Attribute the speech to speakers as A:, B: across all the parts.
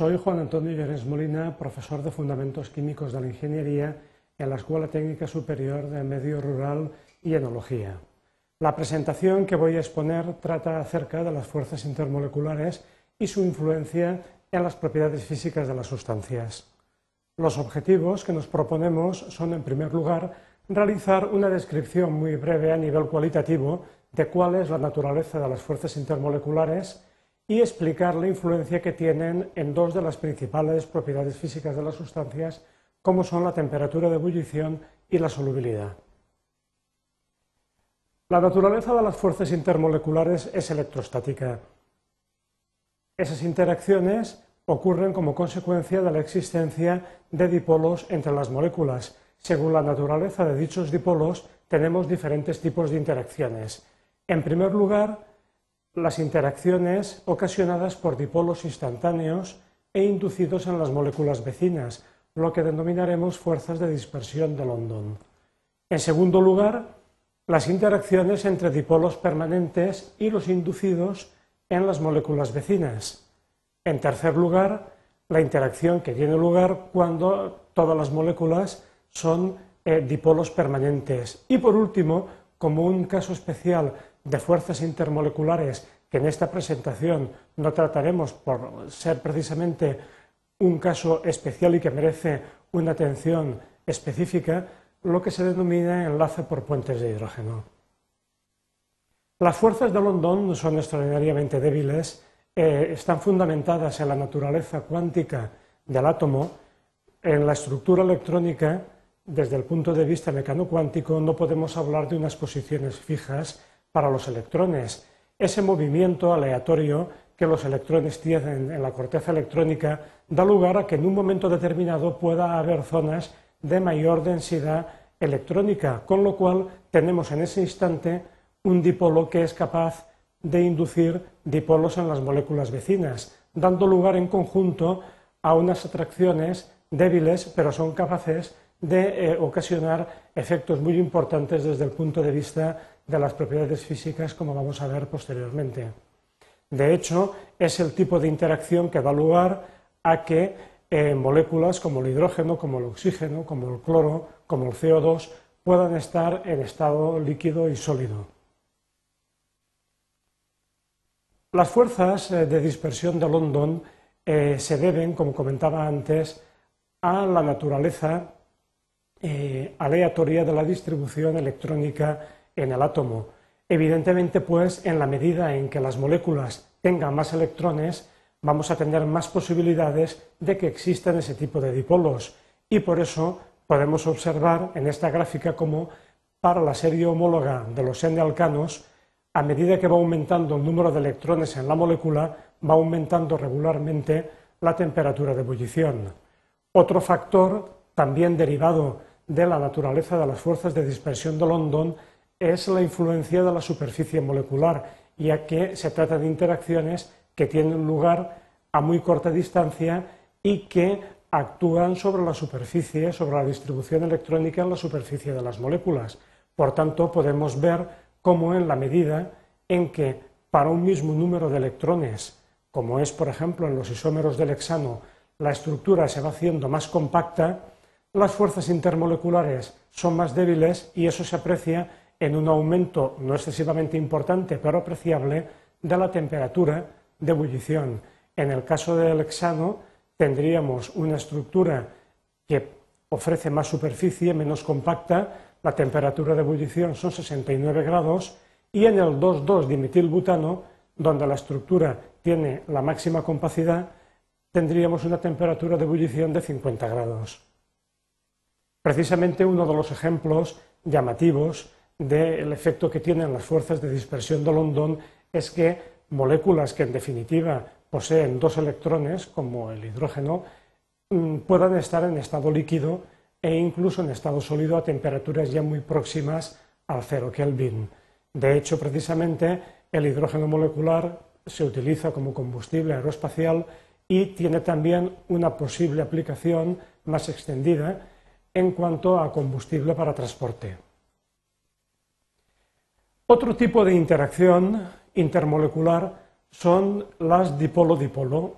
A: Soy Juan Antonio Llorens Molina, profesor de Fundamentos Químicos de la Ingeniería en la Escuela Técnica Superior de Medio Rural y Enología. La presentación que voy a exponer trata acerca de las fuerzas intermoleculares y su influencia en las propiedades físicas de las sustancias. Los objetivos que nos proponemos son, en primer lugar, realizar una descripción muy breve a nivel cualitativo de cuál es la naturaleza de las fuerzas intermoleculares y explicar la influencia que tienen en dos de las principales propiedades físicas de las sustancias, como son la temperatura de ebullición y la solubilidad. La naturaleza de las fuerzas intermoleculares es electrostática. Esas interacciones ocurren como consecuencia de la existencia de dipolos entre las moléculas. Según la naturaleza de dichos dipolos, tenemos diferentes tipos de interacciones. En primer lugar, las interacciones ocasionadas por dipolos instantáneos e inducidos en las moléculas vecinas, lo que denominaremos fuerzas de dispersión de London. En segundo lugar, las interacciones entre dipolos permanentes y los inducidos en las moléculas vecinas. En tercer lugar, la interacción que tiene lugar cuando todas las moléculas son eh, dipolos permanentes. Y por último, como un caso especial de fuerzas intermoleculares que en esta presentación no trataremos por ser precisamente un caso especial y que merece una atención específica, lo que se denomina enlace por puentes de hidrógeno. Las fuerzas de London son extraordinariamente débiles, eh, están fundamentadas en la naturaleza cuántica del átomo, en la estructura electrónica, desde el punto de vista mecano-cuántico, no podemos hablar de unas posiciones fijas, para los electrones. Ese movimiento aleatorio que los electrones tienen en la corteza electrónica da lugar a que en un momento determinado pueda haber zonas de mayor densidad electrónica, con lo cual tenemos en ese instante un dipolo que es capaz de inducir dipolos en las moléculas vecinas, dando lugar en conjunto a unas atracciones débiles, pero son capaces de eh, ocasionar efectos muy importantes desde el punto de vista de las propiedades físicas, como vamos a ver posteriormente. De hecho, es el tipo de interacción que da lugar a que eh, moléculas como el hidrógeno, como el oxígeno, como el cloro, como el CO2 puedan estar en estado líquido y sólido. Las fuerzas eh, de dispersión de London eh, se deben, como comentaba antes, a la naturaleza aleatoria de la distribución electrónica en el átomo. Evidentemente, pues, en la medida en que las moléculas tengan más electrones, vamos a tener más posibilidades de que existan ese tipo de dipolos. Y por eso podemos observar en esta gráfica cómo para la serie homóloga de los N-alcanos, a medida que va aumentando el número de electrones en la molécula, va aumentando regularmente la temperatura de ebullición. Otro factor, también derivado de la naturaleza de las fuerzas de dispersión de London, es la influencia de la superficie molecular, ya que se trata de interacciones que tienen lugar a muy corta distancia y que actúan sobre la superficie, sobre la distribución electrónica en la superficie de las moléculas. Por tanto, podemos ver cómo en la medida en que para un mismo número de electrones, como es por ejemplo en los isómeros del hexano, la estructura se va haciendo más compacta, las fuerzas intermoleculares son más débiles y eso se aprecia en un aumento no excesivamente importante, pero apreciable, de la temperatura de ebullición. En el caso del hexano, tendríamos una estructura que ofrece más superficie, menos compacta, la temperatura de ebullición son 69 grados, y en el 2,2-dimetilbutano, donde la estructura tiene la máxima compacidad, tendríamos una temperatura de ebullición de 50 grados. Precisamente uno de los ejemplos llamativos del efecto que tienen las fuerzas de dispersión de London es que moléculas que en definitiva poseen dos electrones, como el hidrógeno, mm, puedan estar en estado líquido e incluso en estado sólido a temperaturas ya muy próximas al cero Kelvin. De hecho, precisamente el hidrógeno molecular se utiliza como combustible aeroespacial y tiene también una posible aplicación más extendida en cuanto a combustible para transporte. Otro tipo de interacción intermolecular son las dipolo-dipolo.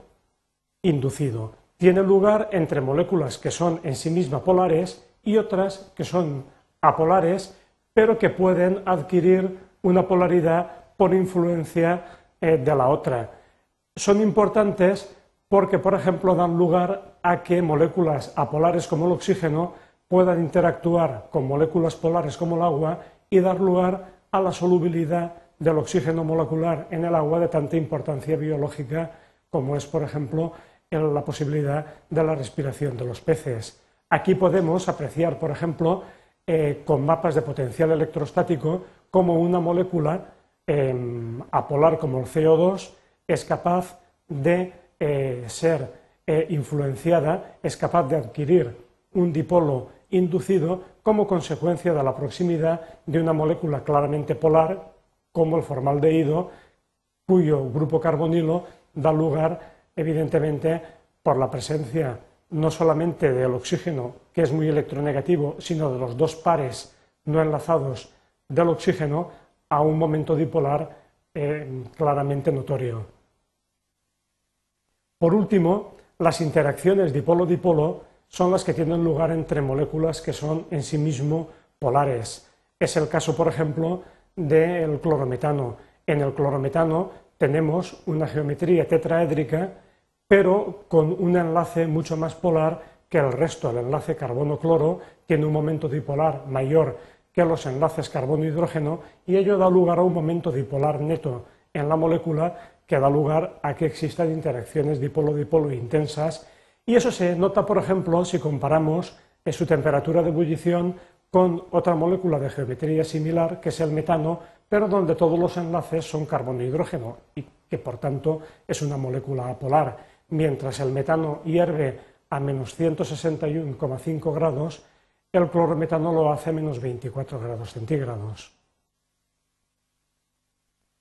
A: inducido. Tiene lugar entre moléculas que son en sí mismas polares y otras que son apolares, pero que pueden adquirir una polaridad por influencia eh, de la otra. Son importantes porque, por ejemplo, dan lugar a que moléculas apolares como el oxígeno puedan interactuar con moléculas polares como el agua y dar lugar a la solubilidad del oxígeno molecular en el agua de tanta importancia biológica como es, por ejemplo, la posibilidad de la respiración de los peces. Aquí podemos apreciar, por ejemplo, eh, con mapas de potencial electrostático, cómo una molécula em, apolar como el CO2 es capaz de eh, ser eh, influenciada, es capaz de adquirir un dipolo inducido como consecuencia de la proximidad de una molécula claramente polar, como el formaldehído, cuyo grupo carbonilo da lugar, evidentemente, por la presencia no solamente del oxígeno, que es muy electronegativo, sino de los dos pares no enlazados del oxígeno a un momento dipolar eh, claramente notorio. Por último, las interacciones dipolo-dipolo son las que tienen lugar entre moléculas que son en sí mismo polares. Es el caso, por ejemplo, del clorometano. En el clorometano tenemos una geometría tetraédrica pero con un enlace mucho más polar que el resto. El enlace carbono-cloro tiene un momento dipolar mayor que los enlaces carbono-hidrógeno y ello da lugar a un momento dipolar neto en la molécula que da lugar a que existan interacciones dipolo-dipolo intensas y eso se nota, por ejemplo, si comparamos su temperatura de ebullición con otra molécula de geometría similar, que es el metano, pero donde todos los enlaces son carbono-hidrógeno y que por tanto es una molécula apolar mientras el metano hierve a menos 161,5 grados, el clorometano lo hace a menos 24 grados centígrados.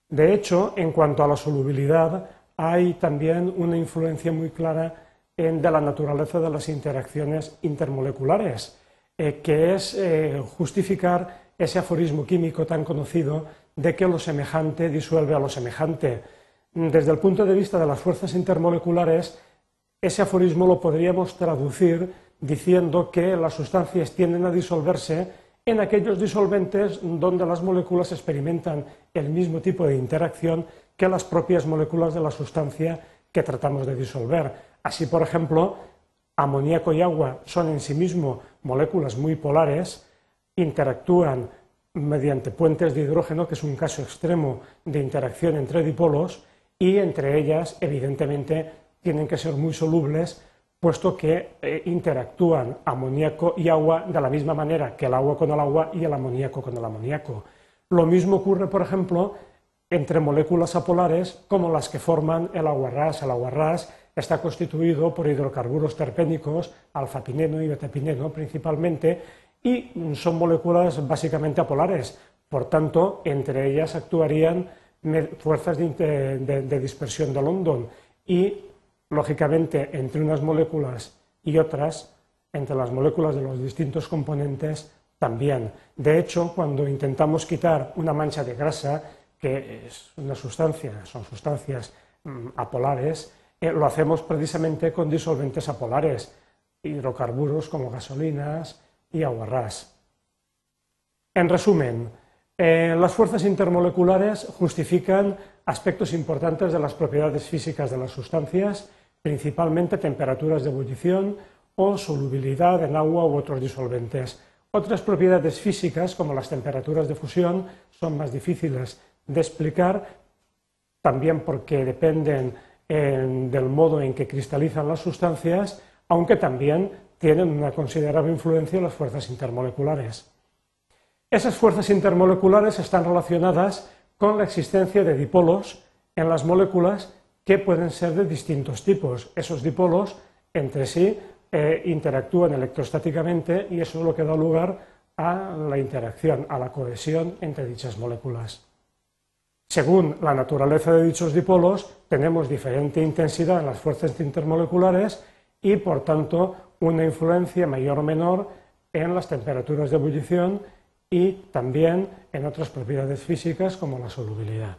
A: De hecho, en cuanto a la solubilidad, hay también una influencia muy clara de la naturaleza de las interacciones intermoleculares, eh, que es eh, justificar ese aforismo químico tan conocido de que lo semejante disuelve a lo semejante desde el punto de vista de las fuerzas intermoleculares, ese aforismo lo podríamos traducir diciendo que las sustancias tienden a disolverse en aquellos disolventes donde las moléculas experimentan el mismo tipo de interacción que las propias moléculas de la sustancia que tratamos de disolver. Así, por ejemplo, amoníaco y agua son en sí mismo moléculas muy polares, interactúan mediante puentes de hidrógeno, que es un caso extremo de interacción entre dipolos, y entre ellas, evidentemente, tienen que ser muy solubles, puesto que eh, interactúan amoníaco y agua de la misma manera que el agua con el agua y el amoníaco con el amoníaco. Lo mismo ocurre, por ejemplo, entre moléculas apolares como las que forman el aguarrás. El aguarrás está constituido por hidrocarburos terpénicos, alfapineno y betapineno principalmente, y son moléculas básicamente apolares. Por tanto, entre ellas actuarían fuerzas de, dispersión de London y, lógicamente, entre unas moléculas y otras, entre las moléculas de los distintos componentes, también. De hecho, cuando intentamos quitar una mancha de grasa, que es una sustancia, son sustancias mm, apolares, eh, lo hacemos precisamente con disolventes apolares, hidrocarburos como gasolinas y aguarrás. En resumen, eh, las fuerzas intermoleculares justifican aspectos importantes de las propiedades físicas de las sustancias, principalmente temperaturas de ebullición o solubilidad en agua u otros disolventes. Otras propiedades físicas, como las temperaturas de fusión, son más difíciles de explicar, también porque dependen del modo en que cristalizan las sustancias, aunque también tienen una considerable influencia en las fuerzas intermoleculares. Esas fuerzas intermoleculares están relacionadas con la existencia de dipolos en las moléculas que pueden ser de distintos tipos. Esos dipolos entre sí eh, interactúan electrostáticamente y eso es lo que da lugar a la interacción, a la cohesión entre dichas moléculas. Según la naturaleza de dichos dipolos, tenemos diferente intensidad en las fuerzas intermoleculares y, por tanto, una influencia mayor o menor en las temperaturas de ebullición y también en otras propiedades físicas como la solubilidad.